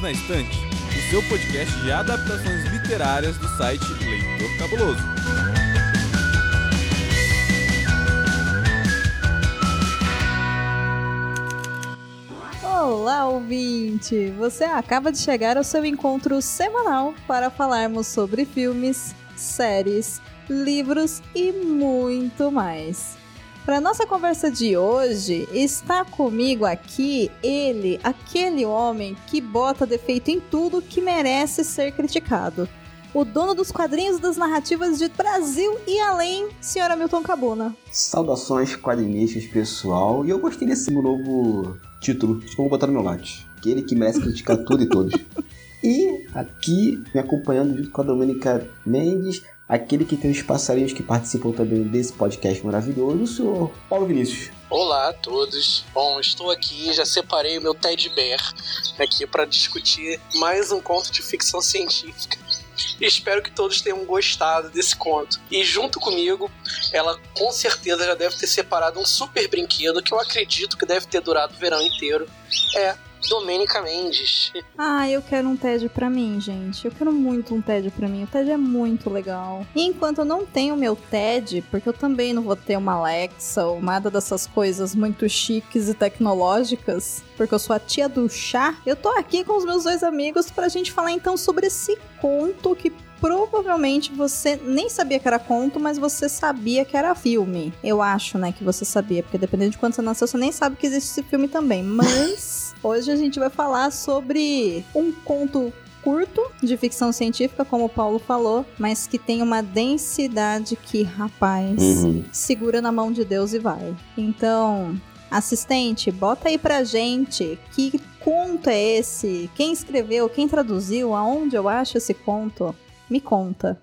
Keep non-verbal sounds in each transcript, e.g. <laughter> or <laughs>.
Livros na Estante, o seu podcast de adaptações literárias do site Leitor Cabuloso. Olá, ouvinte! Você acaba de chegar ao seu encontro semanal para falarmos sobre filmes, séries, livros e muito mais. Para nossa conversa de hoje, está comigo aqui ele, aquele homem que bota defeito em tudo que merece ser criticado. O dono dos quadrinhos das narrativas de Brasil e além, senhora Milton Cabuna. Saudações quadrinistas, pessoal. E eu gostei desse novo título. Acho que vou botar no meu latte. Aquele que merece criticar tudo e todos. <laughs> E aqui, me acompanhando junto com a Domênica Mendes, aquele que tem os passarinhos que participam também desse podcast maravilhoso, o senhor Paulo Vinícius. Olá a todos. Bom, estou aqui, já separei o meu Ted Bear aqui para discutir mais um conto de ficção científica. Espero que todos tenham gostado desse conto. E junto comigo, ela com certeza já deve ter separado um super brinquedo que eu acredito que deve ter durado o verão inteiro. É Domênica Mendes. <laughs> Ah, eu quero um TED pra mim, gente. Eu quero muito um TED pra mim. O TED é muito legal. E enquanto eu não tenho meu TED, porque eu também não vou ter uma Alexa ou nada dessas coisas muito chiques e tecnológicas, porque eu sou a tia do chá, eu tô aqui com os meus dois amigos pra gente falar então sobre esse conto que provavelmente você nem sabia que era conto, mas você sabia que era filme. Eu acho, né, que você sabia, porque dependendo de quando você nasceu, você nem sabe que existe esse filme também. Mas hoje a gente vai falar sobre um conto curto de ficção científica, como o Paulo falou, mas que tem uma densidade que, rapaz, Uhum. segura na mão de Deus e vai. Então, assistente, bota aí pra gente que conto é esse? Quem escreveu? Quem traduziu? Aonde eu acho esse conto? Me conta.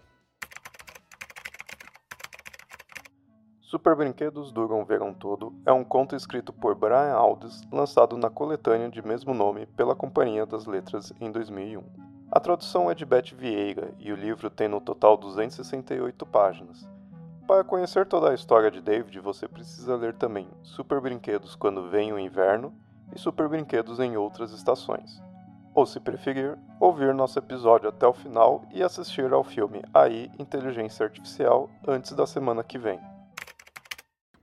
Super Brinquedos Duram o Verão Todo é um conto escrito por Brian Aldiss, lançado na coletânea de mesmo nome pela Companhia das Letras em 2001. A tradução é de Beth Vieira e o livro tem no total 268 páginas. Para conhecer toda a história de David, você precisa ler também Super Brinquedos Quando Vem o Inverno e Super Brinquedos em Outras Estações. Ou, se preferir, ouvir nosso episódio até o final e assistir ao filme AI Inteligência Artificial antes da semana que vem.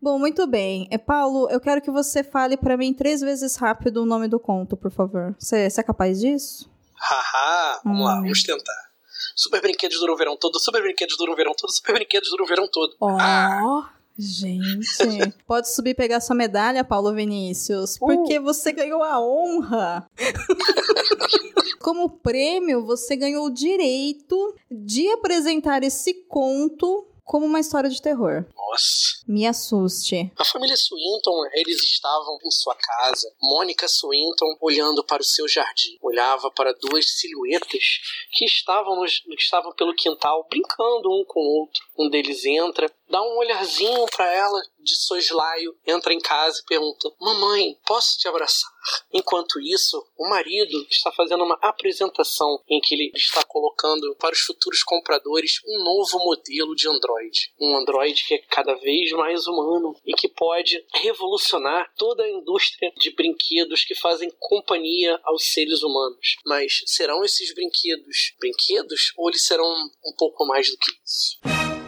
Bom, muito bem. É, Paulo, eu quero que você fale pra mim três vezes rápido o nome do conto, por favor. Você é capaz disso? Haha, vamos lá, Hum. vamos tentar. Super brinquedos duram o verão todo, super brinquedos duram o verão todo, super brinquedos duram o verão todo. Ó, Ah. gente. <laughs> Pode subir e pegar sua medalha, Paulo Vinícius, porque você ganhou a honra. <laughs> Como prêmio, você ganhou o direito de apresentar esse conto como uma história de terror. Nossa. Me assuste. A família Swinton, eles estavam em sua casa. Mônica Swinton olhando para o seu jardim. Olhava para duas silhuetas que estavam, nos, que estavam pelo quintal, brincando um com o outro. Um deles entra, dá um olharzinho para ela de soslaio, entra em casa e pergunta: Mamãe, posso te abraçar? Enquanto isso, o marido está fazendo uma apresentação em que ele está colocando para os futuros compradores um novo modelo de Android. Um Android que é cada vez mais humano e que pode revolucionar toda a indústria de brinquedos que fazem companhia aos seres humanos. Mas serão esses brinquedos brinquedos ou eles serão um pouco mais do que isso?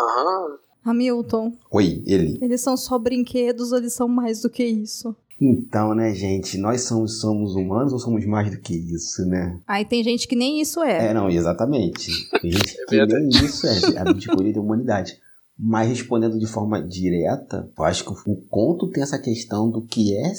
Aham. Hamilton, Oi, ele. eles são só brinquedos ou eles são mais do que isso? Então, né, gente, nós somos, somos humanos ou somos mais do que isso, né? Aí tem gente que nem isso é. É, não, exatamente. Tem gente <laughs> É que nem isso é, a escolha da humanidade. Mas respondendo de forma direta, eu acho que o conto tem essa questão do que é.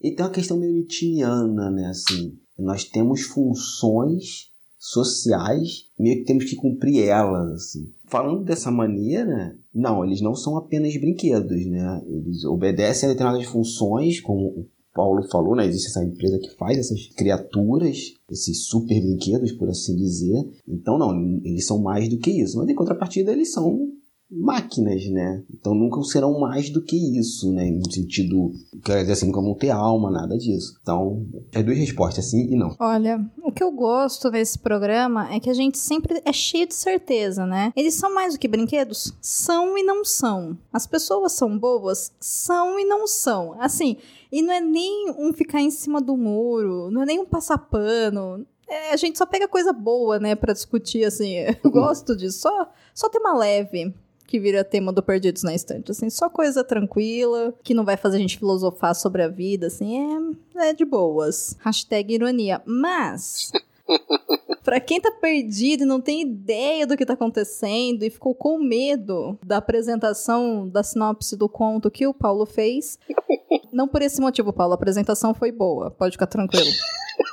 E tem uma questão meio nietzscheana, né? Assim, nós temos funções sociais, meio que temos que cumprir elas, assim. Falando dessa maneira, não, eles não são apenas brinquedos, né? Eles obedecem a determinadas funções, como o Paulo falou, né? Existe essa empresa que faz essas criaturas, esses super brinquedos, por assim dizer. Então, não, eles são mais do que isso. Mas em contrapartida, eles são máquinas, né? Então nunca serão mais do que isso, né? No sentido, quer dizer assim, nunca vão ter alma, nada disso. Então, é duas respostas, sim e não. Olha, o que eu gosto nesse programa é que a gente sempre é cheio de certeza, né? Eles são mais do que brinquedos? São e não são. As pessoas são boas? São e não são. Assim, e não é nem um ficar em cima do muro, não é nem um passar pano. É, a gente só pega coisa boa, né, pra discutir, assim. <laughs> Eu gosto disso. Só, só tema leve que vira tema do Perdidos na Estante, assim, só coisa tranquila, que não vai fazer a gente filosofar sobre a vida, assim, é, é de boas. Hashtag ironia. Mas, <laughs> Pra quem tá perdido e não tem ideia do que tá acontecendo e ficou com medo da apresentação da sinopse do conto que o Paulo fez, <laughs> não por esse motivo, Paulo, a apresentação foi boa, pode ficar tranquilo. <laughs>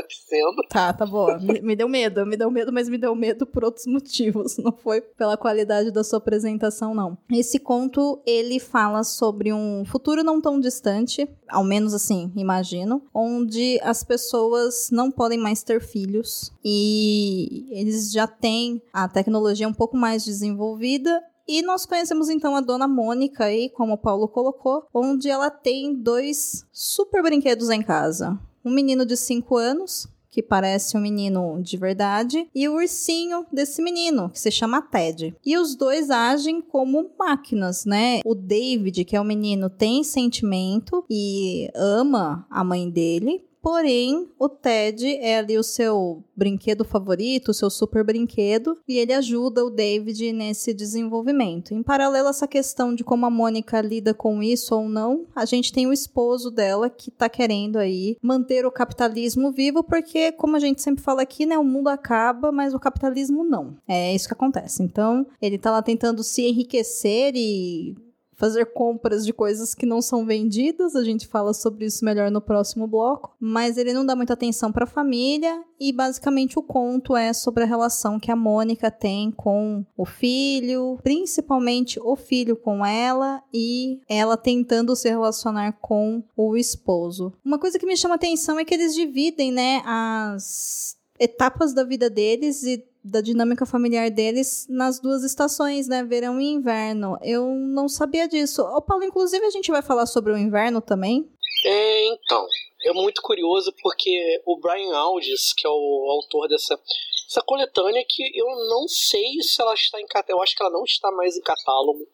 tá dizendo. Tá, tá boa. Me, me, deu medo, me deu medo, mas me deu medo por outros <laughs> motivos. Não foi pela qualidade da sua apresentação, não. Esse conto, ele fala sobre um futuro não tão distante, ao menos assim, imagino, onde as pessoas não podem mais ter filhos e eles já têm a tecnologia um pouco mais desenvolvida e nós conhecemos então a dona Mônica aí, como o Paulo colocou, onde ela tem dois super brinquedos em casa um menino de 5 anos, que parece um menino de verdade, e o ursinho desse menino, que se chama Ted. E os dois agem como máquinas, né? O David, que é o menino, tem sentimento e ama a mãe dele, Porém, o Ted é ali o seu brinquedo favorito, o seu super brinquedo, e ele ajuda o David nesse desenvolvimento. Em paralelo a essa questão de como a Mônica lida com isso ou não, a gente tem o esposo dela que tá querendo aí manter o capitalismo vivo, porque, como a gente sempre fala aqui, né, o mundo acaba, mas o capitalismo não. É isso que acontece. Então, ele tá lá tentando se enriquecer e fazer compras de coisas que não são vendidas. A gente fala sobre isso melhor no próximo bloco. Mas ele não dá muita atenção para a família e basicamente o conto é sobre a relação que a Mônica tem com o filho, principalmente o filho com ela e ela tentando se relacionar com o esposo. Uma coisa que me chama atenção é que eles dividem, né, as etapas da vida deles e da dinâmica familiar deles nas duas estações, né? Verão e inverno. Eu não sabia disso. Ô, Paulo, inclusive a gente vai falar sobre o inverno também? É, então. É muito curioso porque o Brian Aldiss, que é o autor dessa essa coletânea, que eu não sei se ela está em catálogo. Eu acho que ela não está mais em catálogo.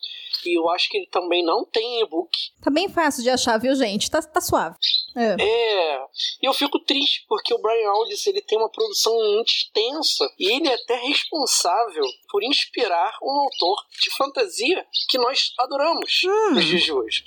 E eu acho que ele também não tem e-book. Tá bem fácil de achar, viu, gente? Tá, tá suave. É. é. E eu fico triste porque o Brian Aldiss ele tem uma produção muito extensa e ele é até responsável por inspirar um autor de fantasia que nós adoramos hum. nos dias de hoje.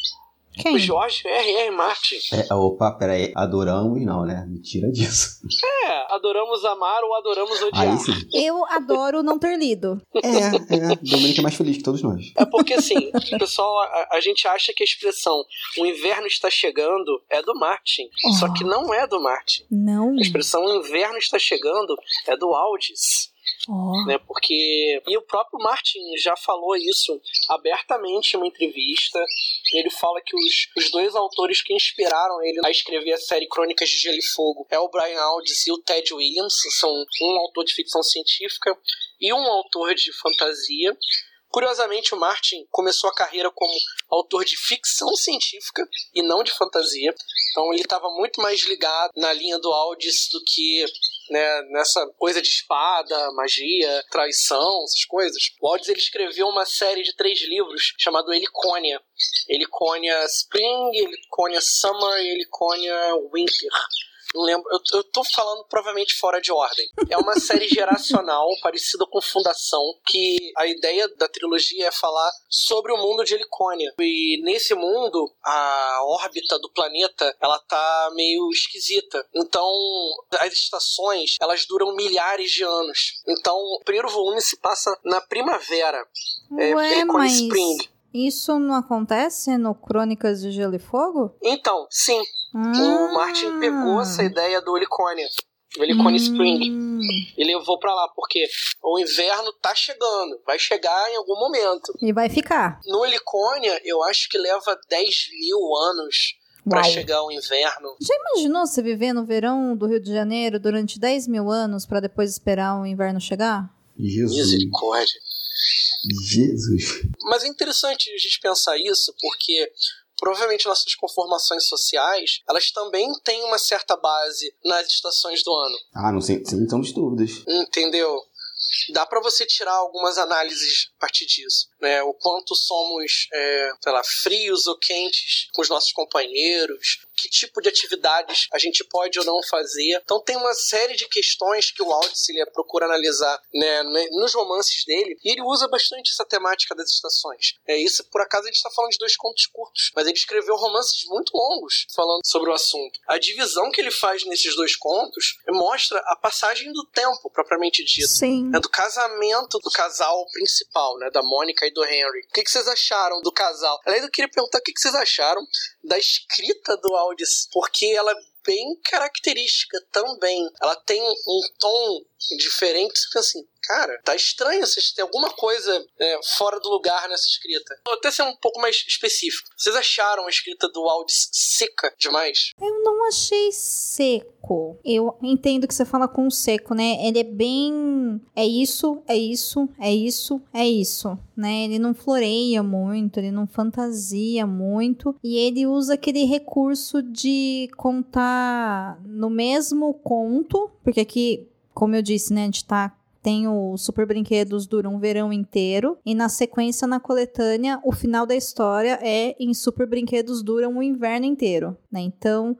Quem? O Jorge R.R. Martin. É, opa, peraí. Adoramos não, né? Mentira disso. É, adoramos amar ou adoramos odiar. Aí sim. Eu adoro não ter lido. É, é. Domênica é mais feliz que todos nós. É porque, assim, pessoal, a, a, gente acha que a expressão o inverno está chegando é do Martin. Oh. Só que não é do Martin. Não. A expressão o inverno está chegando é do Aldis. Né, porque. E o próprio Martin já falou isso abertamente em uma entrevista. Ele fala que os, os dois autores que inspiraram ele a escrever a série Crônicas de Gelo e Fogo é o Brian Aldiss e o Ted Williams. São um autor de ficção científica e um autor de fantasia. Curiosamente, o Martin começou a carreira como autor de ficção científica e não de fantasia. Então ele estava muito mais ligado na linha do Aldis do que né, nessa coisa de espada, magia, traição, essas coisas. O Aldis ele escreveu uma série de três livros chamado Heliconia. Heliconia Spring, Heliconia Summer e Heliconia Winter. Lembro. Eu, eu tô falando provavelmente fora de ordem. É uma série geracional <laughs> parecida com Fundação, que a ideia da trilogia é falar sobre o mundo de Helicônia. E nesse mundo, a órbita do planeta, ela tá meio esquisita. Então, as estações, elas duram milhares de anos. Então, o primeiro volume se passa na primavera. É, Ué, é, mas... Spring. Isso não acontece no Crônicas de Gelo e Fogo? Então, sim. Ah. O Martin pegou essa ideia do Heliconia. O Helicone hum. Spring. E levou para lá, porque o inverno tá chegando. Vai chegar em algum momento. E vai ficar. No Heliconia, eu acho que leva 10 mil anos para chegar o inverno. Já imaginou você viver no verão do Rio de Janeiro durante 10 mil anos para depois esperar o inverno chegar? Jesus. Misericórdia. Jesus. Mas é interessante a gente pensar isso, porque provavelmente nossas conformações sociais, elas também têm uma certa base nas estações do ano. Ah, não sei, sem temos dúvidas. Entendeu? Dá para você tirar algumas análises a partir disso, né? O quanto somos, é, sei lá, frios ou quentes com os nossos companheiros, que tipo de atividades a gente pode ou não fazer. Então tem uma série de questões que o Aldous ele procura analisar né, nos romances dele e ele usa bastante essa temática das estações. É isso, por acaso a gente está falando de dois contos curtos, mas ele escreveu romances muito longos falando sobre o assunto. A divisão que ele faz nesses dois contos mostra a passagem do tempo propriamente dito. Sim. É do casamento do casal principal, né, da Mônica e do Henry. O que, que vocês acharam do casal? Aliás, eu queria perguntar o que, que vocês acharam da escrita do Porque ela é bem característica também. Ela tem um tom diferente. Você pensa assim, cara, tá estranho. Vocês têm alguma coisa é, fora do lugar nessa escrita. Vou até ser um pouco mais específico. Vocês acharam a escrita do Aldis seca demais? Eu não achei seco. Eu entendo que você fala com seco, né? Ele é bem. É isso, é isso, é isso, é isso, né? Ele não floreia muito, ele não fantasia muito. E ele usa aquele recurso de contar no mesmo conto, porque aqui como eu disse, né, a gente tá tem o Super Brinquedos dura um verão inteiro e na sequência na coletânea o final da história é em Super Brinquedos dura um inverno inteiro, né? Então,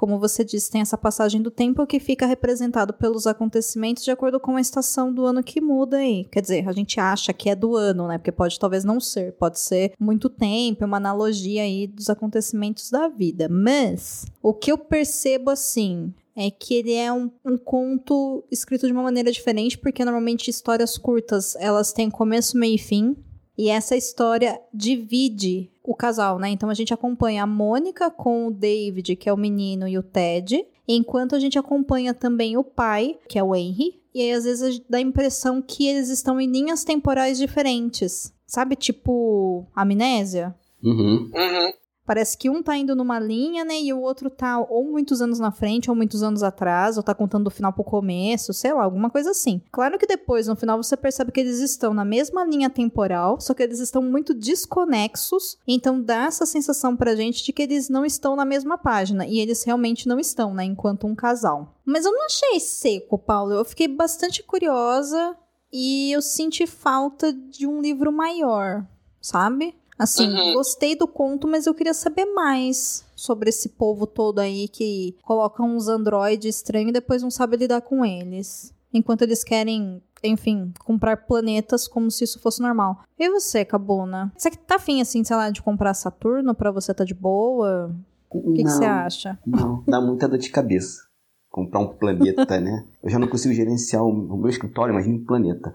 como você disse, tem essa passagem do tempo que fica representado pelos acontecimentos de acordo com a estação do ano que muda aí. Quer dizer, a gente acha que é do ano, né? Porque pode talvez não ser, pode ser muito tempo, uma analogia aí dos acontecimentos da vida. Mas o que eu percebo assim é que ele é um, um, conto escrito de uma maneira diferente, porque normalmente histórias curtas elas têm começo, meio e fim. E essa história divide o casal, né? Então a gente acompanha a Mônica com o David, que é o menino, e o Ted, enquanto a gente acompanha também o pai, que é o Henry. E aí às vezes dá a impressão que eles estão em linhas temporais diferentes. Sabe, tipo amnésia? Uhum. Uhum. Parece que um tá indo numa linha, né? E o outro tá ou muitos anos na frente, ou muitos anos atrás, ou tá contando do final pro começo, sei lá, alguma coisa assim. Claro que depois, no final, você percebe que eles estão na mesma linha temporal, só que eles estão muito desconexos. Então dá essa sensação pra gente de que eles não estão na mesma página. E eles realmente não estão, né? Enquanto um casal. Mas eu não achei seco, Paulo. Eu fiquei bastante curiosa e eu senti falta de um livro maior, sabe? Assim, uhum. gostei do conto, mas eu queria saber mais sobre esse povo todo aí que coloca uns androides estranhos e depois não sabe lidar com eles. Enquanto eles querem, enfim, comprar planetas como se isso fosse normal. E você, Cabuna? Você tá afim, assim, sei lá, de comprar Saturno pra você tá de boa? O que, que você acha? Não, dá muita dor de cabeça comprar um planeta, né? Eu já não consigo gerenciar o meu escritório, imagina um planeta.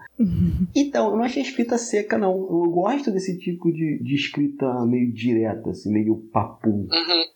Então, eu não achei escrita seca, não. Eu gosto desse tipo de, de escrita meio direta, assim, meio papo, uhum.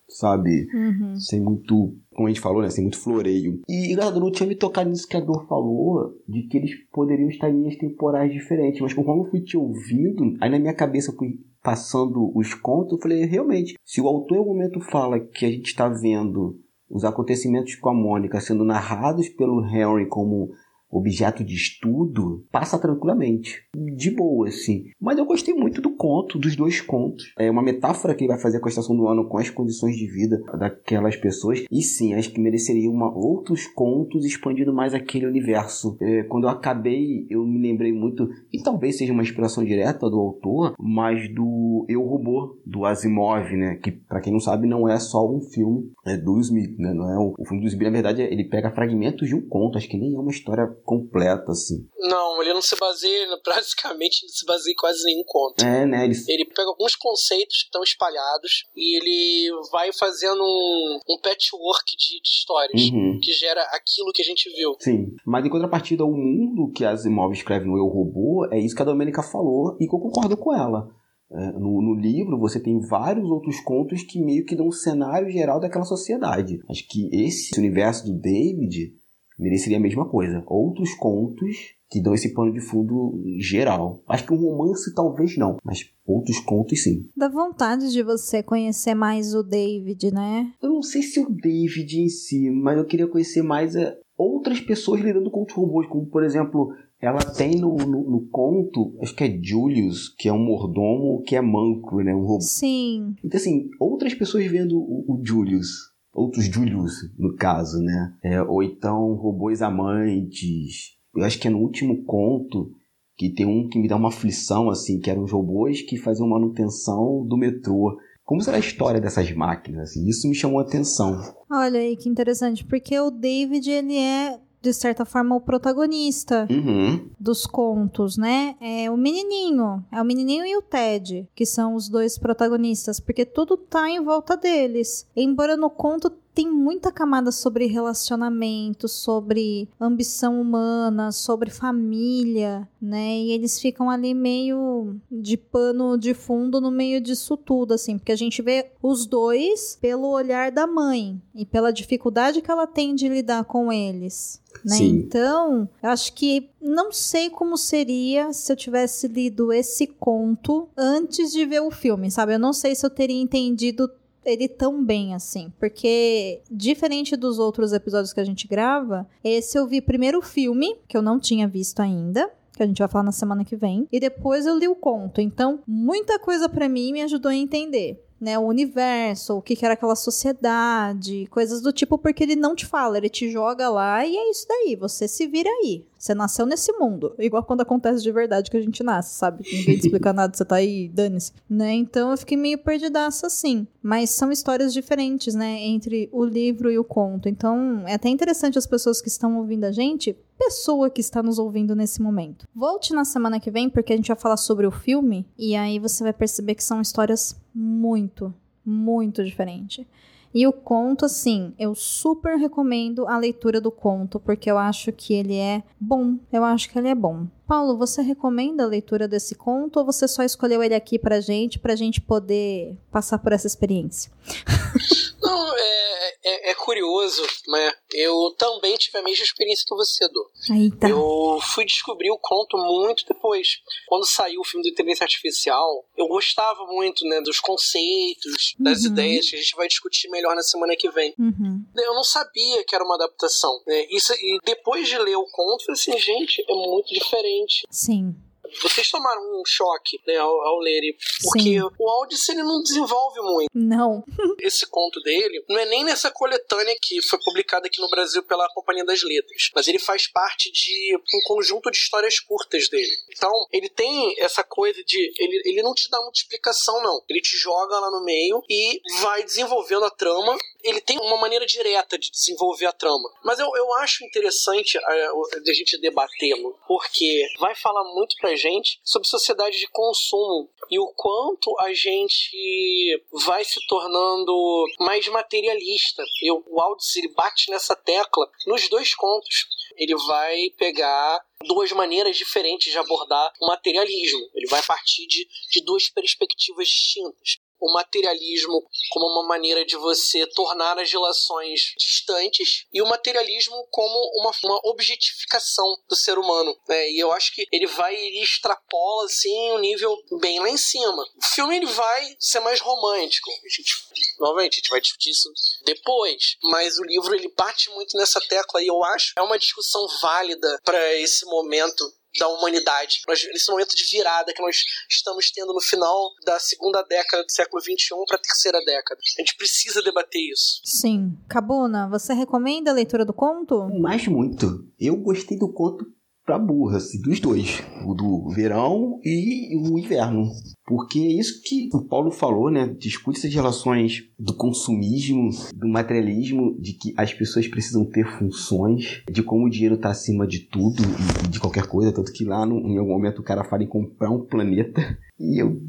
sabe? Uhum. Sem muito, como a gente falou, né? Sem muito floreio. E, engraçado, não tinha me tocado nisso que a Dor falou, de que eles poderiam estar em linhas temporais diferentes. Mas conforme eu fui te ouvindo, aí na minha cabeça eu fui passando os contos, eu falei, realmente, se o autor em algum momento fala que a gente está vendo os acontecimentos com a Mônica sendo narrados pelo Henry como objeto de estudo, passa tranquilamente. De boa, assim. Mas eu gostei muito do conto, dos dois contos. É uma metáfora que ele vai fazer com a estação do ano com as condições de vida daquelas pessoas. E sim, acho que mereceria uma, outros contos expandindo mais aquele universo. É, quando eu acabei, eu me lembrei muito, e talvez seja uma inspiração direta do autor, mas do Eu Robô, do Asimov, né? Que, para quem não sabe, não é só um filme é do Smith, né? Não é o, o filme do Smith, na verdade, ele pega fragmentos de um conto. Acho que nem é uma história completa, assim. Não, ele não se baseia, <laughs> praticamente não se baseia em quase nenhum conto. É, né? Ele... ele pega alguns conceitos que estão espalhados e ele vai fazendo um, um patchwork de, de histórias uhum. que gera aquilo que a gente viu. Sim, mas em contrapartida, o mundo que Asimov escreve no Eu Robô é isso que a Domênica falou e que eu concordo com ela. É, no, no, livro você tem vários outros contos que meio que dão um cenário geral daquela sociedade. Acho que esse universo do David mereceria a mesma coisa. Outros contos que dão esse pano de fundo geral. Acho que um romance talvez não, mas outros contos sim. Dá vontade de você conhecer mais o David, né? Eu não sei se o David em si, mas eu queria conhecer mais é, outras pessoas lidando com os robôs, como por exemplo ela tem no, no, no, conto, acho que é Julius, que é um mordomo que é manco, né? Um robô. Sim. Então, assim, outras pessoas vendo o, o Julius, outros Julius, no caso, né? É, ou então robôs amantes. Eu acho que é no último conto que tem um que me dá uma aflição, assim, que eram os robôs que faziam manutenção do metrô. Como será a história dessas máquinas? Assim? Isso me chamou a atenção. Olha aí que interessante, porque o David, ele é de certa forma, o protagonista uhum. dos contos, né? É o menininho. É o menininho e o Ted, que são os dois protagonistas, porque tudo tá em volta deles. Embora no conto tem muita camada sobre relacionamento, sobre ambição humana, sobre família, né? E eles ficam ali meio de pano de fundo no meio disso tudo, assim, porque a gente vê os dois pelo olhar da mãe e pela dificuldade que ela tem de lidar com eles. Né? Então, eu acho que não sei como seria se eu tivesse lido esse conto antes de ver o filme, sabe? Eu não sei se eu teria entendido ele tão bem assim, porque diferente dos outros episódios que a gente grava, esse eu vi primeiro o filme, que eu não tinha visto ainda, que a gente vai falar na semana que vem, e depois eu li o conto. Então, muita coisa para mim me ajudou a entender né, o universo, o que, que era aquela sociedade, coisas do tipo, porque ele não te fala, ele te joga lá e é isso daí, você se vira aí. Você nasceu nesse mundo. Igual quando acontece de verdade que a gente nasce, sabe? Ninguém te explica nada, você tá aí, dane-se. Né? Então eu fiquei meio perdidaça assim. Mas são histórias diferentes, né? Entre o livro e o conto. Então é até interessante as pessoas que estão ouvindo a gente, pessoa que está nos ouvindo nesse momento. Volte na semana que vem, porque a gente vai falar sobre o filme. E aí você vai perceber que são histórias muito, muito diferentes. E o conto, assim, eu super recomendo a leitura do conto, porque eu acho que ele é bom. Eu acho que ele é bom. Paulo, você recomenda a leitura desse conto ou você só escolheu ele aqui pra gente, pra gente poder passar por essa experiência? <laughs> Não, é, é, é, curioso, né? Eu também tive a mesma experiência que você, Dô. Eita. Eu fui descobrir o conto muito depois. Quando saiu o filme do Inteligência Artificial, eu gostava muito, né, dos conceitos, das uhum. ideias que a gente vai discutir melhor na semana que vem. Uhum. Eu não sabia que era uma adaptação. Né? Isso, e depois de ler o conto, eu falei assim, gente, é muito diferente. Sim vocês tomaram um choque né, ao, ao lerem, porque Sim. o Aldous ele não desenvolve muito. Não. <laughs> Esse conto dele não é nem nessa coletânea que foi publicada aqui no Brasil pela Companhia das Letras, mas ele faz parte de um conjunto de histórias curtas dele. Então, ele tem essa coisa de. Ele, ele não te dá muita explicação, não. Ele te joga lá no meio e vai desenvolvendo a trama ele tem uma maneira direta de desenvolver a trama. Mas eu, eu acho interessante a, é, a, gente debatê-lo, porque vai falar muito pra gente sobre sociedade de consumo e o quanto a gente vai se tornando mais materialista. E o Aldous ele bate nessa tecla nos dois contos. Ele vai pegar duas maneiras diferentes de abordar o materialismo. Ele vai partir de, de duas perspectivas distintas o materialismo como uma maneira de você tornar as relações distantes e o materialismo como uma, uma objetificação do ser humano. Né? E eu acho que ele vai, ele extrapola assim um nível bem lá em cima. O filme ele vai ser mais romântico. A gente, novamente, a gente vai discutir isso depois. Mas o livro ele bate muito nessa tecla e eu acho é uma discussão válida para esse momento da humanidade. Nós, nesse momento de virada que nós estamos tendo no final da segunda década do século XXI para a terceira década. A gente precisa debater isso. Sim. Cabuna, você recomenda a leitura do conto? Mais muito. Eu gostei do conto pra burra, assim, dos dois. O do verão e o inverno. Porque é isso que o Paulo falou, né? Discute essas relações do consumismo, do materialismo, de que as pessoas precisam ter funções, de como o dinheiro está acima de tudo e de qualquer coisa. Tanto que lá, no, em algum momento, o cara fala em comprar um planeta. E eu,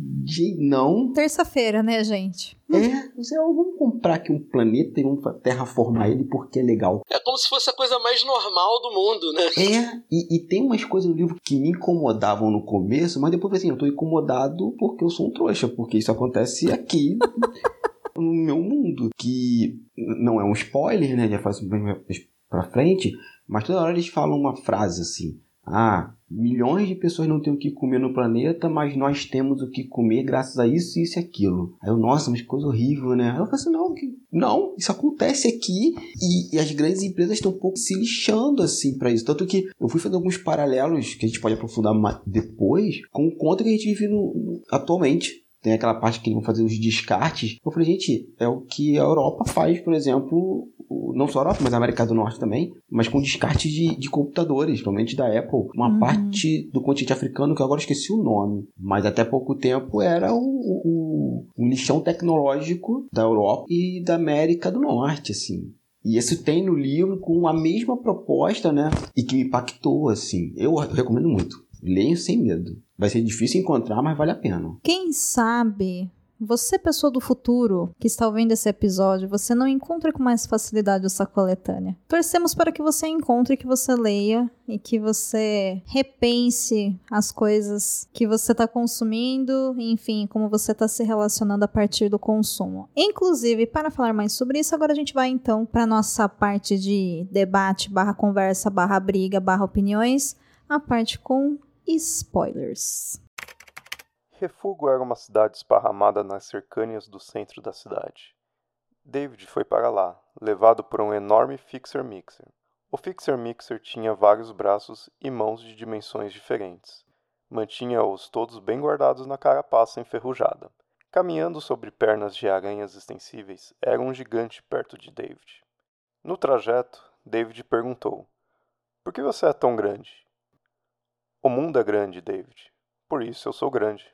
não. Terça-feira, né, gente? É, você, vamos comprar aqui um planeta e vamos terraformar ele porque é legal. É como se fosse a coisa mais normal do mundo, né? É, e, e tem umas coisas no livro que me incomodavam no começo, mas depois assim, eu tô incomodado por porque eu sou um trouxa, porque isso acontece aqui <laughs> no meu mundo. Que não é um spoiler, né? Já faz bem pra frente, mas toda hora eles falam uma frase assim. Ah, milhões de pessoas não têm o que comer no planeta, mas nós temos o que comer graças a isso, isso e aquilo. Aí eu, nossa, mas coisa horrível, né? Aí eu falei assim, não, não, isso acontece aqui e, e, as grandes empresas estão um pouco se lixando assim para isso. Tanto que eu fui fazer alguns paralelos que a gente pode aprofundar depois com o conto que a gente vive no, no, atualmente tem aquela parte que eles vão fazer os descartes. Eu falei, gente, é o que a Europa faz, por exemplo, não só a Europa, mas a América do Norte também, mas com descarte de, de computadores, principalmente da Apple. Uma uhum. parte do continente africano que eu agora esqueci o nome, mas até pouco tempo era o, o, o lixão tecnológico da Europa e da América do Norte, assim. E isso tem no livro com a mesma proposta, né? E que me impactou, assim. Eu recomendo muito. Leiam sem medo. Vai ser difícil encontrar, mas vale a pena. Quem sabe você, pessoa do futuro, que está ouvindo esse episódio, você não encontra com mais facilidade essa coletânea. Torcemos para que você encontre, que você leia e que você repense as coisas que você está consumindo, enfim, como você está se relacionando a partir do consumo. Inclusive, para falar mais sobre isso, agora a gente vai então para nossa parte de debate, barra conversa, barra briga, barra opiniões, a parte com spoilers. Refugo era uma cidade esparramada nas cercanias do centro da cidade. David foi para lá, levado por um enorme fixer-mixer. O fixer-mixer tinha vários braços e mãos de dimensões diferentes. Mantinha-os todos bem guardados na carapaça enferrujada. Caminhando sobre pernas de aranhas extensíveis, era um gigante perto de David. No trajeto, David perguntou: Por que você é tão grande? O mundo é grande, David. Por isso eu sou grande.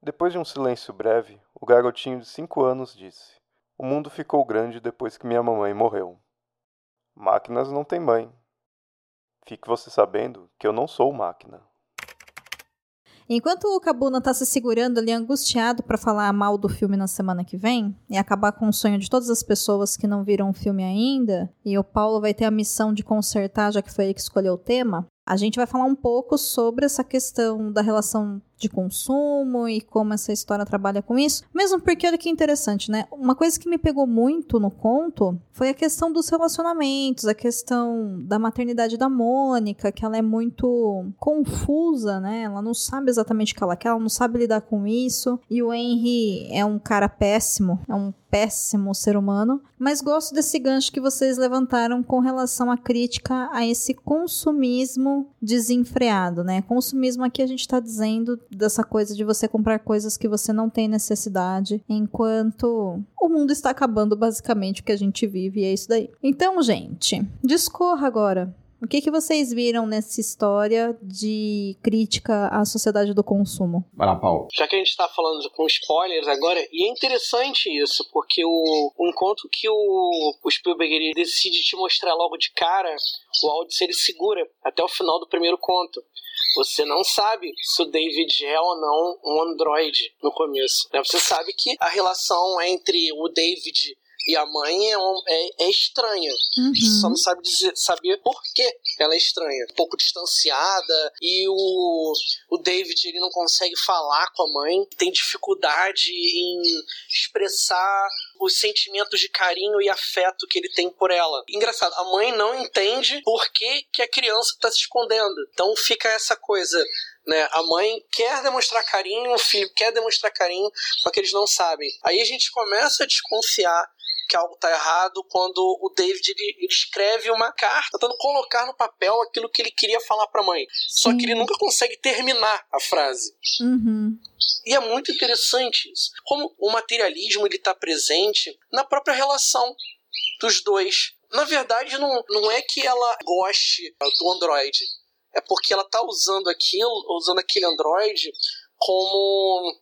Depois de um silêncio breve, o garotinho de cinco anos disse: O mundo ficou grande depois que minha mamãe morreu. Máquinas não têm mãe. Fique você sabendo que eu não sou máquina. Enquanto o Kabuna tá se segurando ali angustiado para falar mal do filme na semana que vem e acabar com o sonho de todas as pessoas que não viram o filme ainda, e o Paulo vai ter a missão de consertar, já que foi ele que escolheu o tema, a gente vai falar um pouco sobre essa questão da relação de consumo e como essa história trabalha com isso. Mesmo porque, olha que interessante, né? Uma coisa que me pegou muito no conto foi a questão dos relacionamentos, a questão da maternidade da Mônica, que ela é muito confusa, né? Ela não sabe exatamente o que ela quer, ela não sabe lidar com isso. E o Henry é um cara péssimo, é um péssimo ser humano, mas gosto desse gancho que vocês levantaram com relação à crítica a esse consumismo desenfreado, né? Consumismo aqui a gente está dizendo dessa coisa de você comprar coisas que você não tem necessidade, enquanto o mundo está acabando basicamente o que a gente vive e é isso daí. Então, gente, discorra agora o que, que vocês viram nessa história de crítica à sociedade do consumo? Vai lá, Paulo. Já que a gente está falando com spoilers agora, e é interessante isso, porque o, o encontro que o, o Spielberg ele decide te mostrar logo de cara, o áudio ele segura até o final do primeiro conto. Você não sabe se o David é ou não um androide no começo. Né? Você sabe que a relação entre o David e a mãe é, um, é, é estranha. Uhum. Só não sabe dizer, saber por que ela é estranha. Um pouco distanciada. E o, o David ele não consegue falar com a mãe. Tem dificuldade em expressar os sentimentos de carinho e afeto que ele tem por ela. Engraçado, a mãe não entende por que, que a criança está se escondendo. Então fica essa coisa né? A mãe quer demonstrar carinho, o filho quer demonstrar carinho, só que eles não sabem. Aí a gente começa a desconfiar que algo está errado quando o David ele, ele, escreve uma carta tentando colocar no papel aquilo que ele queria falar para a mãe. Sim. Só que ele nunca consegue terminar a frase. Uhum. E é muito interessante isso. Como o materialismo ele está presente na própria relação dos dois. Na verdade, não, não é que ela goste do Android. É porque ela está usando aquilo, usando aquele Android como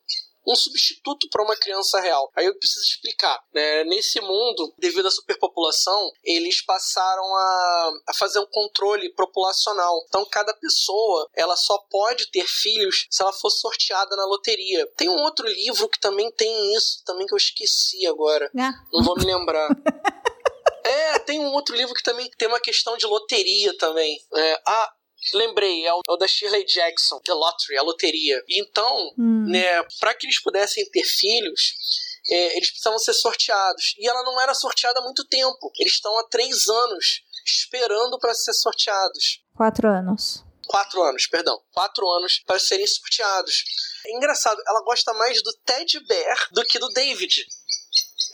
um substituto para uma criança real. Aí eu preciso explicar. Né? Nesse mundo, devido à superpopulação, eles passaram a, a fazer um controle populacional. Então, cada pessoa ela só pode ter filhos se ela for sorteada na loteria. Tem um outro livro que também tem isso, também que eu esqueci agora. É. Não vou me lembrar. <laughs> É, tem um outro livro que também tem uma questão de loteria também. É, ah, Lembrei, é o, é o, da Shirley Jackson, The Lottery, a loteria. Então, hum. né, para que eles pudessem ter filhos, é, eles precisavam ser sorteados. E ela não era sorteada há muito tempo. Eles estão há três anos esperando para ser sorteados. Quatro anos. Quatro anos, perdão. Quatro anos para serem sorteados. É engraçado, ela gosta mais do Ted Bear do que do David.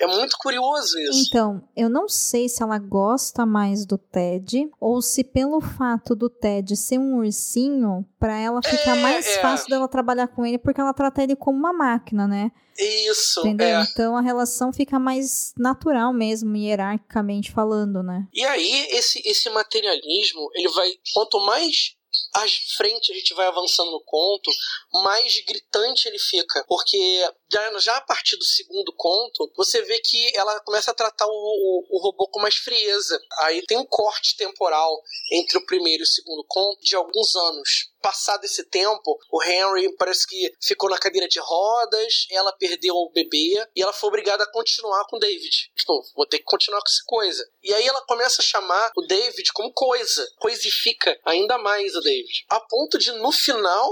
É muito curioso isso. Então, eu não sei se ela gosta mais do Ted ou se pelo fato do Ted ser um ursinho, para ela ficar É, mais é. fácil dela trabalhar com ele porque ela trata ele como uma máquina, né? Isso, Entendeu? é. Então a relação fica mais natural mesmo, hierarquicamente falando, né? E aí, esse, esse materialismo, ele vai. Quanto mais à frente a gente vai avançando no conto, mais gritante ele fica. Porque já, já a partir do segundo conto, você vê que ela começa a tratar o, o, o robô com mais frieza. Aí tem um corte temporal entre o primeiro e o segundo conto de alguns anos. Passado esse tempo, o Henry parece que ficou na cadeira de rodas, ela perdeu o bebê e ela foi obrigada a continuar com o David. Tipo, vou ter que continuar com essa coisa. E aí ela começa a chamar o David como coisa, coisifica ainda mais o David. A ponto de, no final,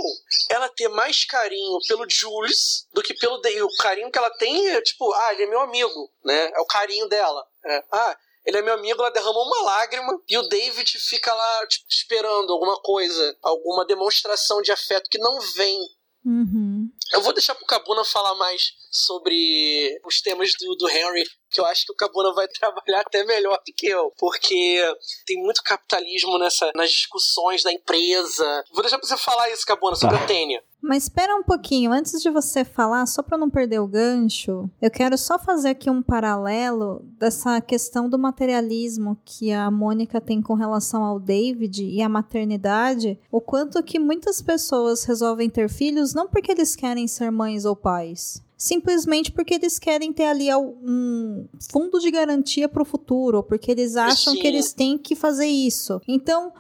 ela ter mais carinho pelo Jules do que pelo David. O carinho que ela tem é tipo, ah, ele é meu amigo, né? É o carinho dela. É, ah, ele é meu amigo, ela derrama uma lágrima e o David fica lá tipo, esperando alguma coisa, alguma demonstração de afeto que não vem. Uhum. Eu vou deixar pro Cabuna falar mais sobre os temas do, do Henry, que eu acho que o Cabuna vai <laughs> trabalhar até melhor do que eu, porque tem muito capitalismo nessa, nas discussões da empresa. Vou deixar pra você falar isso, Cabuna, sobre Tá. a Tênia. Mas espera um pouquinho, antes de você falar, só para não perder o gancho, eu quero só fazer aqui um paralelo dessa questão do materialismo que a Mônica tem com relação ao David e à maternidade, o quanto que muitas pessoas resolvem ter filhos não porque eles querem ser mães ou pais, simplesmente porque eles querem ter ali um fundo de garantia para o futuro, ou porque eles acham Sim. que eles têm que fazer isso. Então,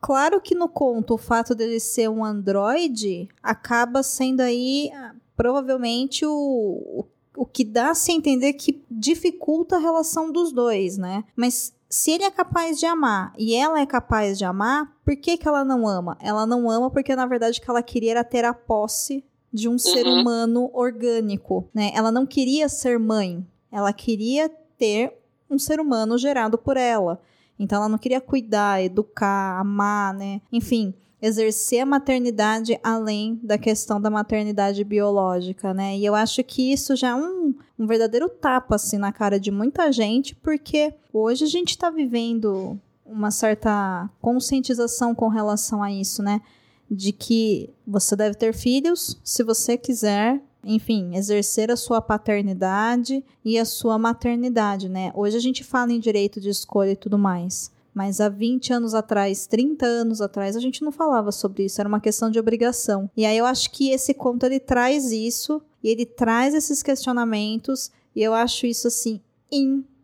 Claro que no conto o fato dele ser um androide acaba sendo aí ah, provavelmente o, o, o que dá a se entender que dificulta a relação dos dois, né? Mas se ele é capaz de amar e ela é capaz de amar, por que, que ela não ama? Ela não ama porque na verdade o que ela queria era ter a posse de um ser Uhum. humano orgânico, né? Ela não queria ser mãe, ela queria ter um ser humano gerado por ela. Então ela não queria cuidar, educar, amar, né? Enfim, exercer a maternidade além da questão da maternidade biológica, né? E eu acho que isso já é um, um verdadeiro tapa assim na cara de muita gente, porque hoje a gente está vivendo uma certa conscientização com relação a isso, né? De que você deve ter filhos se você quiser enfim, exercer a sua paternidade e a sua maternidade, né? Hoje a gente fala em direito de escolha e tudo mais. Mas há 20 anos atrás, 30 anos atrás, a gente não falava sobre isso, era uma questão de obrigação. E aí eu acho que esse conto ele traz isso, e ele traz esses questionamentos, e eu acho isso assim incrível.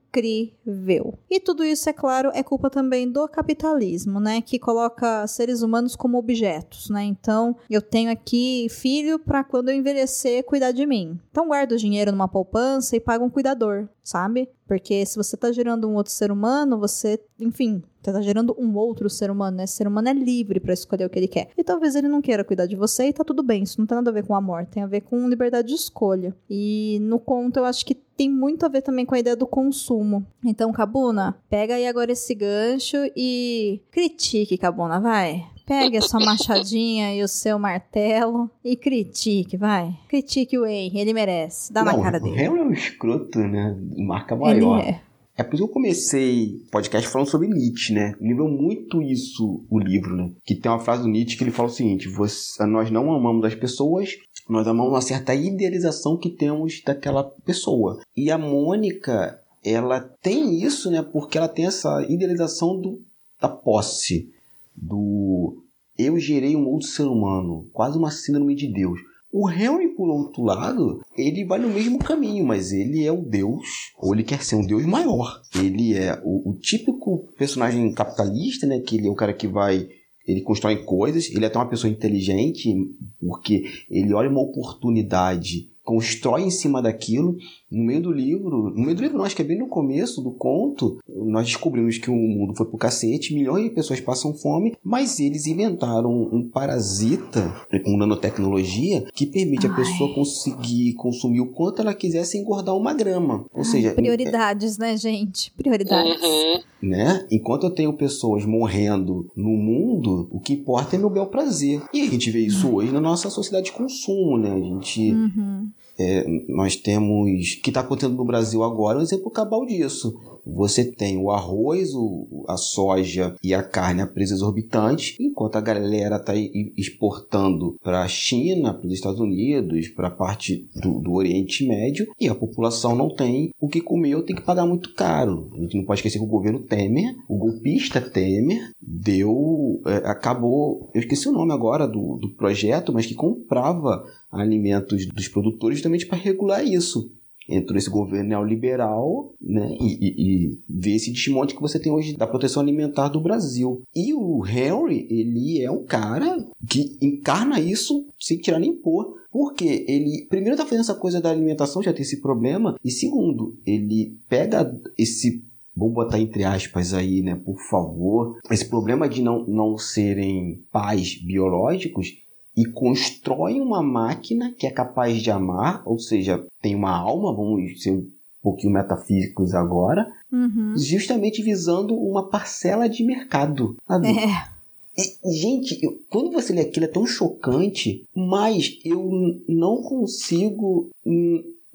E tudo isso, é claro, é culpa também do capitalismo, né, que coloca seres humanos como objetos, né? Então, eu tenho aqui filho para quando eu envelhecer cuidar de mim. Então, guarda o dinheiro numa poupança e paga um cuidador, sabe? Porque se você tá gerando um outro ser humano, você, enfim, você tá gerando um outro ser humano, né? Esse ser humano é livre para escolher o que ele quer. E talvez ele não queira cuidar de você e tá tudo bem. Isso não tem nada a ver com amor, tem a ver com liberdade de escolha. E no conto eu acho que tem muito a ver também com a ideia do consumo. Então, Cabuna, pega aí agora esse gancho e critique, Cabuna, vai. Pegue a sua machadinha e o seu martelo e critique, vai. Critique o Henry, ele merece. Dá na Não, cara o dele. Henry é um escroto, né? Marca Ele maior. é. É por isso que eu comecei o podcast falando sobre Nietzsche, né? Lembrou muito isso o livro, né? Que tem uma frase do Nietzsche que ele fala o seguinte: você, nós não amamos as pessoas, nós amamos uma certa idealização que temos daquela pessoa. E a Mônica, ela tem isso, né? Porque ela tem essa idealização do, da posse, do eu gerei um outro ser humano, quase uma síndrome de Deus. O Henry, por outro lado, ele vai no mesmo caminho, mas ele é o Deus, ou ele quer ser um Deus maior. Ele é o, o típico personagem capitalista, né? Que ele é o cara que vai. Ele constrói coisas, ele é até uma pessoa inteligente, porque ele olha uma oportunidade constrói em cima daquilo. No meio do livro, no meio do livro não, acho que é bem no começo do conto, nós descobrimos que o mundo foi pro cacete, milhões de pessoas passam fome, mas eles inventaram um parasita com nanotecnologia que permite Ai. a pessoa conseguir consumir o quanto ela quiser sem engordar uma grama. Ou Ai, seja, prioridades, é... né, gente? Prioridades. Uhum. Né? Enquanto eu tenho pessoas morrendo no mundo, o que importa é meu bel prazer. E a gente vê isso uhum. hoje na nossa sociedade de consumo, né? A gente uhum. É, nós temos. Que está acontecendo no Brasil agora é um exemplo cabal disso. Você tem o arroz, o, a soja e a carne a preços exorbitantes, enquanto a galera está exportando para a China, para os Estados Unidos, para a parte do, do, Oriente Médio, e a população não tem o que comer ou tem que pagar muito caro. A gente não pode esquecer que o governo Temer, o golpista Temer, deu. É, acabou. Eu esqueci o nome agora do, do projeto, mas que comprava alimentos dos produtores justamente para regular isso. Entrou esse governo neoliberal né, e, e, e vê esse desmonte que você tem hoje da proteção alimentar do Brasil. E o Henry, ele é um cara que encarna isso sem tirar nem pôr. Porque ele, primeiro, tá fazendo essa coisa da alimentação, já tem esse problema. E segundo, ele pega esse vamos botar entre aspas aí, né, por favor, esse problema de não, não serem pais biológicos e constrói uma máquina que é capaz de amar, ou seja, tem uma alma, vamos ser um pouquinho metafísicos agora, uhum. justamente visando uma parcela de mercado. Sabe? É. E, gente, eu, quando você lê aquilo é tão chocante, mas eu não consigo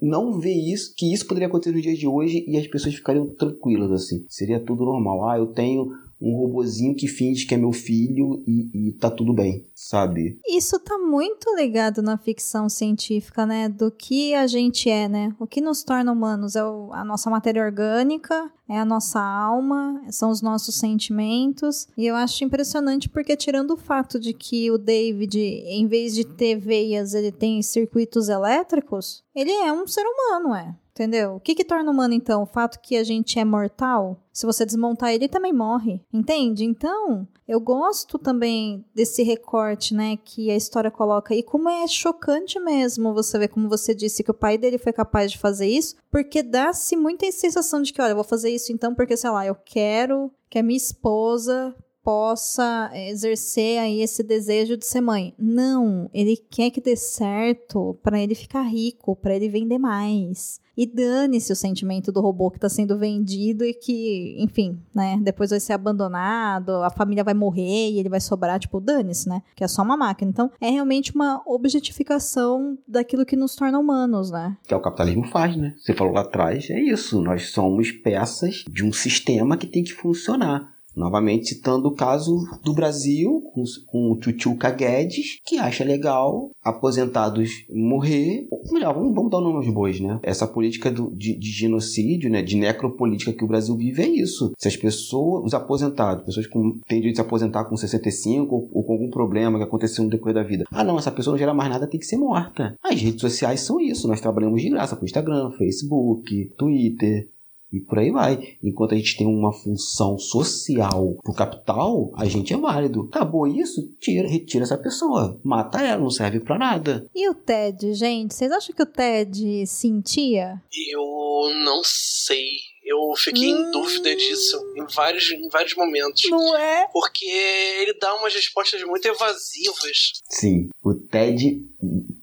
não ver isso, que isso poderia acontecer nos dias de hoje e as pessoas ficariam tranquilas assim. Seria tudo normal. Ah, eu tenho um robozinho que finge que é meu filho e, e tá tudo bem, sabe? Isso tá muito ligado na ficção científica, né? Do que a gente é, né? O que nos torna humanos é o, a nossa matéria orgânica, é a nossa alma, são os nossos sentimentos. E eu acho impressionante porque, tirando o fato de que o David, em vez de ter veias, ele tem circuitos elétricos, ele é um ser humano, é. Entendeu? O que, que torna humano, então? O fato que a gente é mortal? Se você desmontar ele, também morre. Entende? Então, eu gosto também desse recorte, né, que a história coloca. E como é chocante mesmo você ver, como você disse, que o pai dele foi capaz de fazer isso, porque dá-se muita sensação de que, olha, eu vou fazer isso então porque, sei lá, eu quero que a minha esposa possa exercer aí esse desejo de ser mãe. Não, ele quer que dê certo para ele ficar rico, para ele vender mais. E dane-se o sentimento do robô que está sendo vendido e que, enfim, né, depois vai ser abandonado, a família vai morrer e ele vai sobrar, tipo, dane-se, né? Que é só uma máquina. Então, é realmente uma objetificação daquilo que nos torna humanos, né? Que é o capitalismo faz, né? Você falou lá atrás, é isso. Nós somos peças de um sistema que tem que funcionar. Novamente citando o caso do Brasil com, com o Tchutchuca Guedes, que acha legal aposentados morrer. Melhor, vamos, vamos dar o nome aos bois, né? Essa política do, de, de, genocídio, né? De necropolítica que o Brasil vive é isso. Se as pessoas, os aposentados, pessoas que têm direito de se aposentar com 65 ou, ou com algum problema que aconteceu no decorrer da vida. Ah, não, essa pessoa não gera mais nada, tem que ser morta. As redes sociais são isso. Nós trabalhamos de graça com Instagram, Facebook, Twitter, e por aí vai. Enquanto a gente tem uma função social pro capital, a gente é válido. Acabou isso? Tira, retira essa pessoa. Mata ela, não serve para nada. E o Ted, gente? Vocês acham que o Ted sentia? Eu não sei. Eu fiquei hum... em dúvida disso em vários, em vários momentos. Não é? Porque ele dá umas respostas muito evasivas. Sim, o Ted.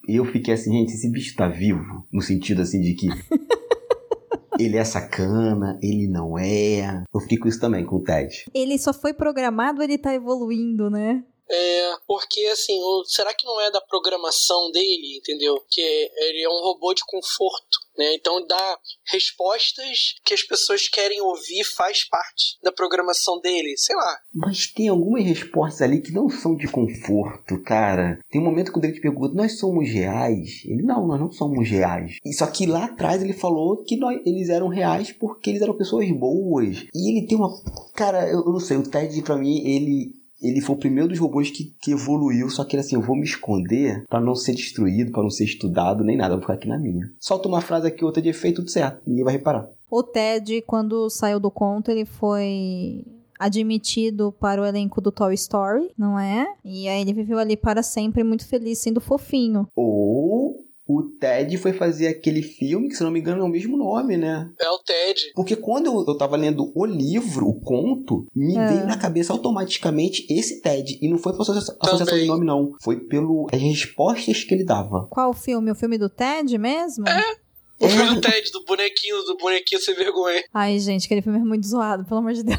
Eu fiquei assim, gente, esse bicho tá vivo. No sentido assim de que. <laughs> ele é sacana, ele não é. Eu fiquei com isso também, com o Ted. Ele só foi programado, ele tá evoluindo, né? É, porque assim, o, será que não é da programação dele, entendeu? Que ele é um robô de conforto. Né? Então, dar respostas que as pessoas querem ouvir faz parte da programação dele, sei lá. Mas tem algumas respostas ali que não são de conforto, cara. Tem um momento que o David pergunta: Nós somos reais? Ele: Não, nós não somos reais. Só que lá atrás ele falou que nós, eles eram reais porque eles eram pessoas boas. E ele tem uma. Cara, eu, eu não sei, o Ted pra mim, ele ele foi o primeiro dos robôs que, que evoluiu, só que ele assim, eu vou me esconder para não ser destruído, para não ser estudado, nem nada, vou ficar aqui na minha. Solta uma frase aqui, outra de efeito, tudo certo, ninguém vai reparar. O Ted, quando saiu do conto, ele foi admitido para o elenco do Toy Story, não é? E aí ele viveu ali para sempre muito feliz, sendo fofinho. Ou o Ted foi fazer aquele filme, que se não me engano é o mesmo nome, né? É o Ted. Porque quando eu, eu tava lendo o livro, o conto, me É. veio na cabeça automaticamente esse Ted. E não foi por associa- associação Também. de nome, não. Foi pelo as respostas que ele dava. Qual filme? O filme do Ted mesmo? O É. filme do Ted, do bonequinho, do bonequinho sem vergonha. Ai, gente, aquele filme é muito zoado, pelo amor de Deus.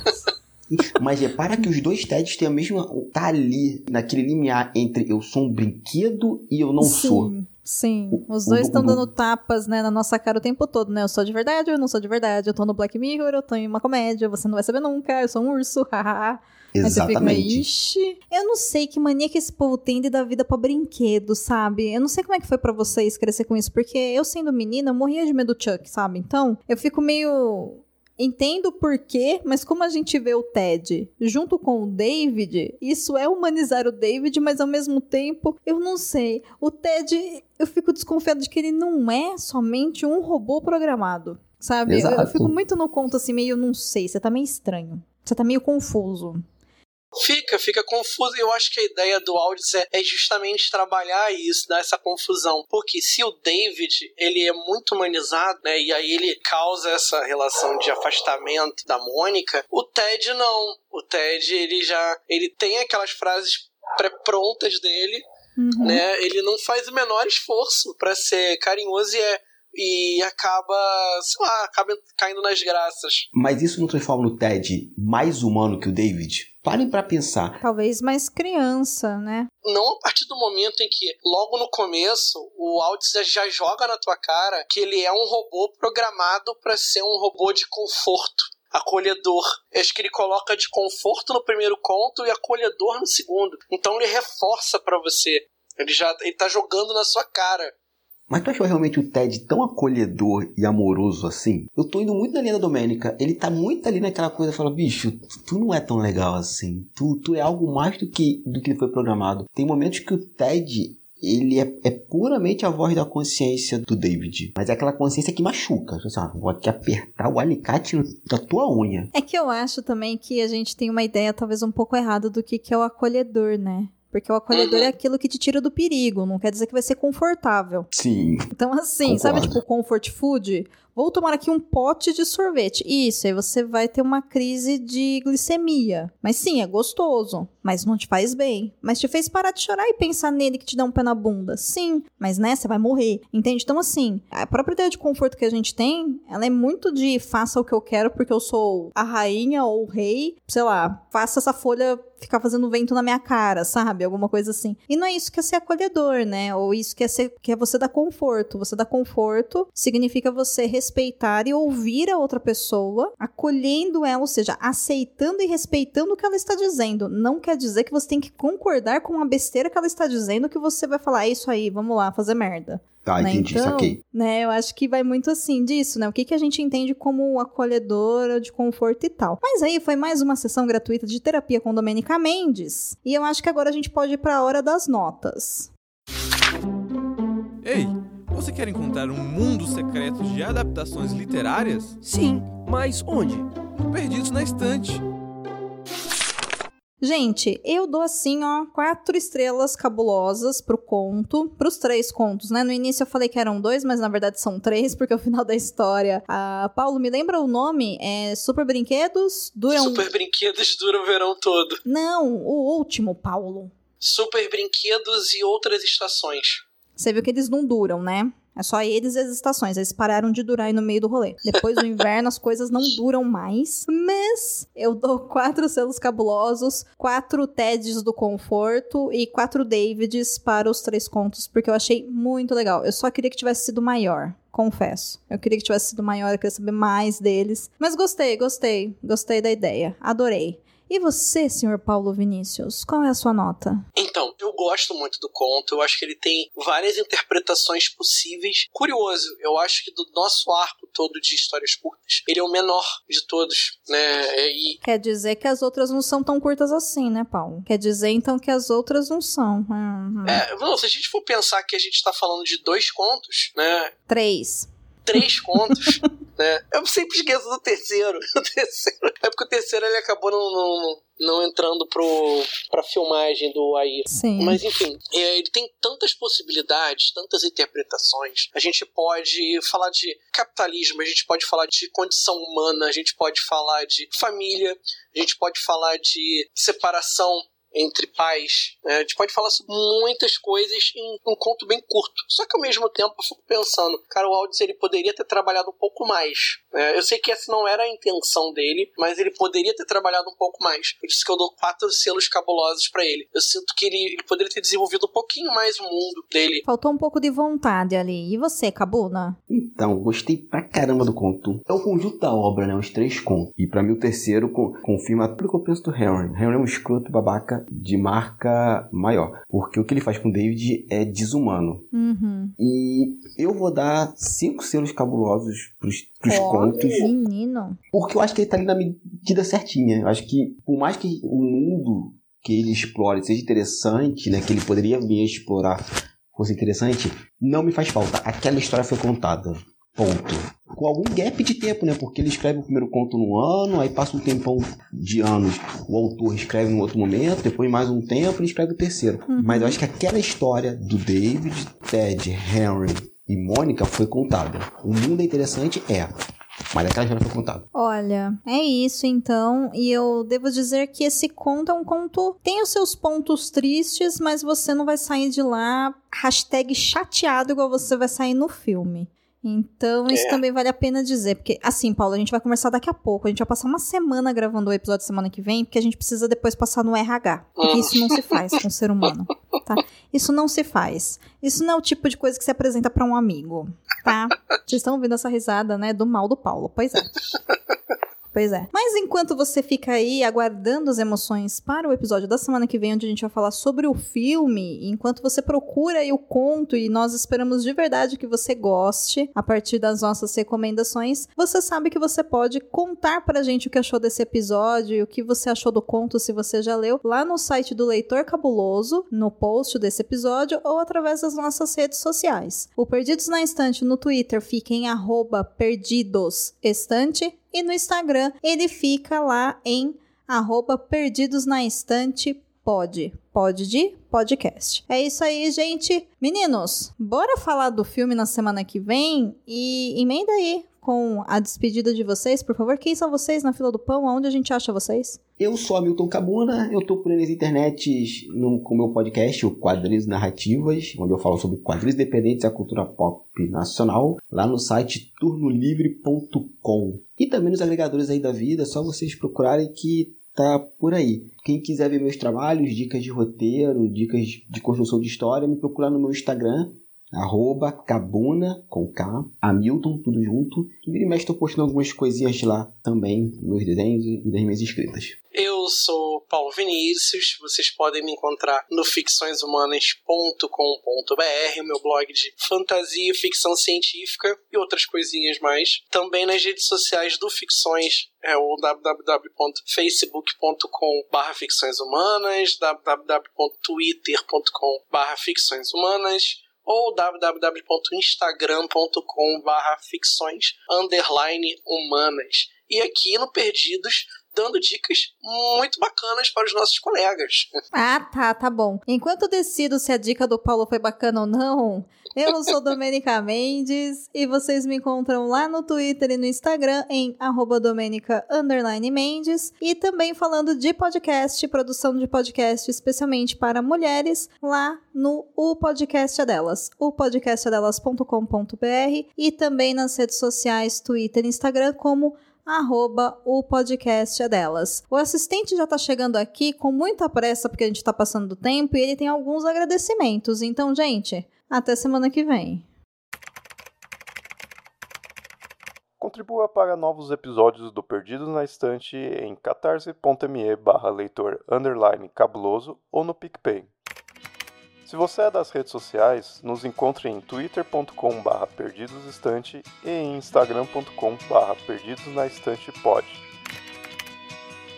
<laughs> Mas repara que os dois Teds têm a mesma. tá ali, naquele limiar entre eu sou um brinquedo e eu não sou. Sim, Os dois estão dando tapas, né, na nossa cara o tempo todo, né? Eu sou de verdade, eu não sou de verdade. Eu tô no Black Mirror, eu tô em uma comédia, você não vai saber nunca, eu sou um urso, <laughs> hahaha. Fica, Exatamente. ixi. Eu não sei que mania que esse povo tem de dar vida pra brinquedo, sabe? Eu não sei como é que foi pra vocês crescer com isso, porque eu sendo menina, eu morria de medo do Chuck, sabe? Então, eu fico meio. Entendo o porquê, mas como a gente vê o Ted junto com o David, isso é humanizar o David, mas ao mesmo tempo, eu não sei. O Ted, eu fico desconfiado de que ele não é somente um robô programado. Sabe? Eu, eu fico muito no conto assim, meio, não sei, você tá meio estranho. Você tá meio confuso. Fica, fica confuso. Eu acho que a ideia do Aldis é, é justamente trabalhar isso, dar essa confusão. Porque se o David, ele é muito humanizado, né? E aí ele causa essa relação de afastamento da Mônica, o Ted não. O Ted, ele já... Ele tem aquelas frases pré-prontas dele, Uhum. né? Ele não faz o menor esforço pra ser carinhoso e é... E acaba, sei lá, acaba caindo nas graças. Mas isso não transforma o Ted mais humano que o David? Parem pra pensar. Talvez mais criança, né? não a partir do momento em que, logo no começo, o Aldis já- joga na tua cara que ele é um robô programado para ser um robô de conforto, acolhedor. Acho que ele coloca de conforto no primeiro conto e acolhedor no segundo. Então ele reforça para você. Ele já ele tá jogando na sua cara. Mas tu achou realmente o Ted tão acolhedor e amoroso assim? Eu tô indo muito na linha da Domênica. Ele tá muito ali naquela coisa, fala, bicho, tu- não é tão legal assim. Tu, tu é algo mais do que, do que foi programado. Tem momentos que o Ted, ele é, é puramente a voz da consciência do David. Mas é aquela consciência que machuca. Tipo Assim, ó, vou aqui apertar o alicate da tua unha. É que eu acho também que a gente tem uma ideia talvez um pouco errada do que, que é o acolhedor, né? Porque o acolhedor Uhum. é aquilo que te tira do perigo, não quer dizer que vai ser confortável. Sim. Então, assim, sabe, Concordo. tipo, comfort food? Vou tomar aqui um pote de sorvete. Isso, aí você vai ter uma crise de glicemia. Mas sim, é gostoso. Mas não te faz bem. Mas te fez parar de chorar e pensar nele que te dá um pé na bunda. Sim, mas né, você vai morrer. Entende? Então, assim, a própria ideia de conforto que a gente tem, ela é muito de faça o que eu quero porque eu sou a rainha ou o rei. Sei lá, faça essa folha ficar fazendo vento na minha cara, sabe? Alguma coisa assim. E não é isso que é ser acolhedor, né? Ou isso que é, ser, que é você dar conforto. Você dar conforto significa você respeitar e ouvir a outra pessoa, acolhendo ela, ou seja, aceitando e respeitando o que ela está dizendo. Não quer dizer que você tem que concordar com a besteira que ela está dizendo, que você vai falar, é isso aí, vamos lá, fazer merda. Tá, né? entendi, Então, saquei. né, eu acho que vai muito assim disso, né? O que, que a gente entende como acolhedora de conforto e tal. Mas aí foi mais uma sessão gratuita de terapia com Domenica Mendes. E eu acho que agora a gente pode ir pra hora das notas. Ei, você quer encontrar um mundo secreto de adaptações literárias? Sim, mas onde? Perdidos na estante. Gente, eu dou assim, ó, quatro estrelas cabulosas pro conto, pros três contos, né? No início eu falei que eram dois, mas na verdade são três, <laughs> porque o final da história. A Paulo, me lembra o nome? É Super Brinquedos? Duram. Super brinquedos duram o verão todo. Não, o último, Paulo. Super brinquedos e outras estações. Você viu que eles não duram, né? É só eles e as estações. Eles pararam de durar aí no meio do rolê. Depois do inverno, as coisas não duram mais. Mas eu dou <laughs> quatro selos cabulosos, quatro TEDs do conforto e quatro Davids para os três contos, porque eu achei muito legal. Eu só queria que tivesse sido maior. Confesso. Eu queria que tivesse sido maior, eu queria saber mais deles. Mas gostei, gostei. Gostei da ideia. Adorei. E você, senhor Paulo Vinícius, qual é a sua nota? Então, eu gosto muito do conto, eu acho que ele tem várias interpretações possíveis. Curioso, eu acho que do nosso arco todo de histórias curtas, ele é o menor de todos, né? E Quer dizer que as outras não são tão curtas assim, né, Paulo? Quer dizer então que as outras não são. Uhum. é, não, se a gente for pensar que a gente tá falando de dois contos, né? Três. Três contos. <laughs> né? Eu sempre esqueço do terceiro. <laughs> O terceiro. É porque o terceiro ele acabou não, não, não entrando pro, pra filmagem do Air. Sim. Mas enfim, é, ele tem tantas possibilidades, tantas interpretações. A gente pode falar de capitalismo, a gente pode falar de condição humana, a gente pode falar de família, a gente pode falar de separação entre pais. Né? A gente pode falar sobre muitas coisas em um conto bem curto. Só que ao mesmo tempo eu fico pensando, cara, o Aldis ele poderia ter trabalhado um pouco mais. Né? Eu sei que essa não era a intenção dele, mas ele poderia ter trabalhado um pouco mais. Por isso que eu dou quatro selos cabulosos para ele. Eu sinto que ele, ele, poderia ter desenvolvido um pouquinho mais o mundo dele. Faltou um pouco de vontade ali. E você, Cabuna? Então, gostei pra caramba do conto. É o conjunto da obra, né? Os três contos. E para mim o terceiro confirma tudo que eu penso do Henry. Henry é um escroto babaca de marca maior. Porque o que ele faz com o David é desumano. Uhum. E eu vou dar cinco selos cabulosos pros, pros oh, contos. Menino. Porque eu acho que ele tá ali na medida certinha. Eu acho que, por mais que o mundo que ele explore seja interessante, né? Que ele poderia vir explorar fosse interessante, não me faz falta. Aquela história foi contada. Ponto com algum gap de tempo, né? Porque ele escreve o primeiro conto no ano, aí passa um tempão de anos, o autor escreve em outro momento, depois mais um tempo ele escreve o terceiro. Uhum. Mas eu acho que aquela história do David, Ted, Henry e Mônica foi contada. O mundo é interessante, é. Mas aquela história foi contada. Olha, é isso então. E eu devo dizer que esse conto é um conto. Tem os seus pontos tristes, mas você não vai sair de lá hashtag chateado igual você vai sair no filme. Então, isso é. também vale a pena dizer. Porque, assim, Paulo, a gente vai conversar daqui a pouco. A gente vai passar uma semana gravando o episódio semana que vem, porque a gente precisa depois passar no RH. Porque hum. isso não se faz com o ser humano, tá? Isso não se faz. Isso não é o tipo de coisa que se apresenta para um amigo, tá? Vocês estão ouvindo essa risada, né? Do mal do Paulo. Pois é. Pois é. Mas enquanto você fica aí aguardando as emoções para o episódio da semana que vem, onde a gente vai falar sobre o filme, enquanto você procura aí o conto e nós esperamos de verdade que você goste a partir das nossas recomendações, você sabe que você pode contar pra gente o que achou desse episódio e o que você achou do conto se você já leu lá no site do Leitor Cabuloso, no post desse episódio ou através das nossas redes sociais. O Perdidos na Estante no Twitter fica em arroba perdidosestante e no Instagram ele fica lá em arroba perdidos na estante pode. De podcast. É isso aí, gente. Meninos, bora falar do filme na semana que vem e emenda aí com a despedida de vocês, por favor. Quem são vocês na fila do pão? Onde a gente acha vocês? Eu sou Hamilton Cabuna, eu tô por aí nas internets no, com o meu podcast, o Quadrinhos Narrativas, onde eu falo sobre quadrinhos independentes e a cultura pop nacional, lá no site turnolivre.com. E também nos agregadores aí da vida, só vocês procurarem que tá por aí. Quem quiser ver meus trabalhos, dicas de roteiro, dicas de construção de história, me procurar no meu Instagram, arroba Cabuna, com K, Hamilton, tudo junto. E vira e mexe, estou postando algumas coisinhas lá também, nos desenhos e das minhas escritas. Eu sou Paulo Vinícius, vocês podem me encontrar no ficçõeshumanas.com.br, o meu blog de fantasia, ficção científica e outras coisinhas mais. Também nas redes sociais do Ficções, é o www.twitter.com.br ficçõeshumanas, ou www.instagram.com/barra ficções underline humanas. E aqui no Perdidos dando dicas muito bacanas para os nossos colegas. Ah, tá, tá bom. Enquanto eu decido se a dica do Paulo foi bacana ou não, eu sou Domênica <laughs> Mendes e vocês me encontram lá no Twitter e no Instagram em Domenica Mendes e também falando de podcast, produção de podcast especialmente para mulheres, lá no O Podcast é Delas, o podcastadelas.com.br e também nas redes sociais, Twitter e Instagram como arroba o podcast é delas. O assistente já tá chegando aqui com muita pressa porque a gente tá passando do tempo e ele tem alguns agradecimentos. Então, gente, até semana que vem. Contribua para novos episódios do Perdidos na Estante em catarse.me barra leitor cabuloso ou no PicPay. Se você é das redes sociais, nos encontre em twitter.com.br perdidosestante e em instagram.com.br perdidosnaestantepod.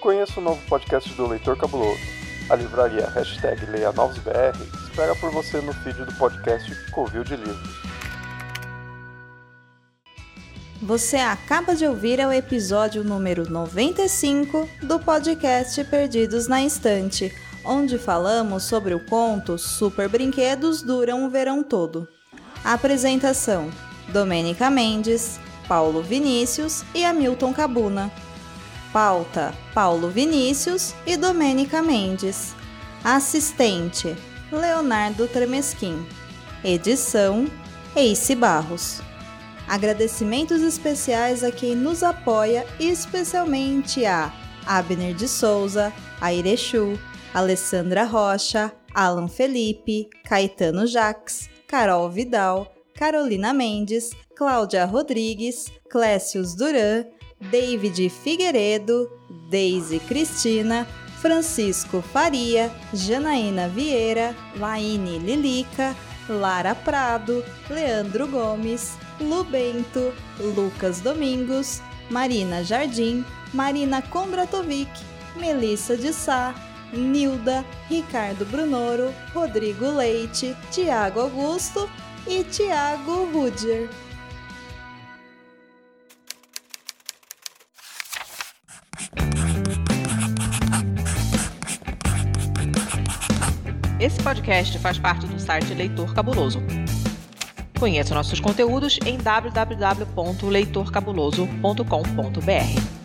Conheça o novo podcast do Leitor Cabuloso. A livraria hashtag Leia Novos BR espera por você no feed do podcast Covil de Livros. Você acaba de ouvir o episódio número 95 do podcast Perdidos na Estante, onde falamos sobre o conto Super Brinquedos Duram o Verão Todo. Apresentação: Domênica Mendes, Paulo Vinícius e Hamilton Cabuna. Pauta: Paulo Vinícius e Domênica Mendes. Assistente: Leonardo Tremesquim. Edição: Ace Barros. Agradecimentos especiais a quem nos apoia, especialmente a Abner de Souza, a Irechu, Alessandra Rocha, Alan Felipe, Caetano Jaques, Carol Vidal, Carolina Mendes, Cláudia Rodrigues, Clécius Duran, David Figueiredo, Deise Cristina, Francisco Faria, Janaína Vieira, Laine Lilica, Lara Prado, Leandro Gomes, Lu Bento, Lucas Domingos, Marina Jardim, Marina Kondratovic, Melissa de Sá, Nilda, Ricardo Brunoro, Rodrigo Leite, Tiago Augusto e Tiago Rudier. Esse podcast faz parte do site Leitor Cabuloso. Conheça nossos conteúdos em www.leitorcabuloso.com.br.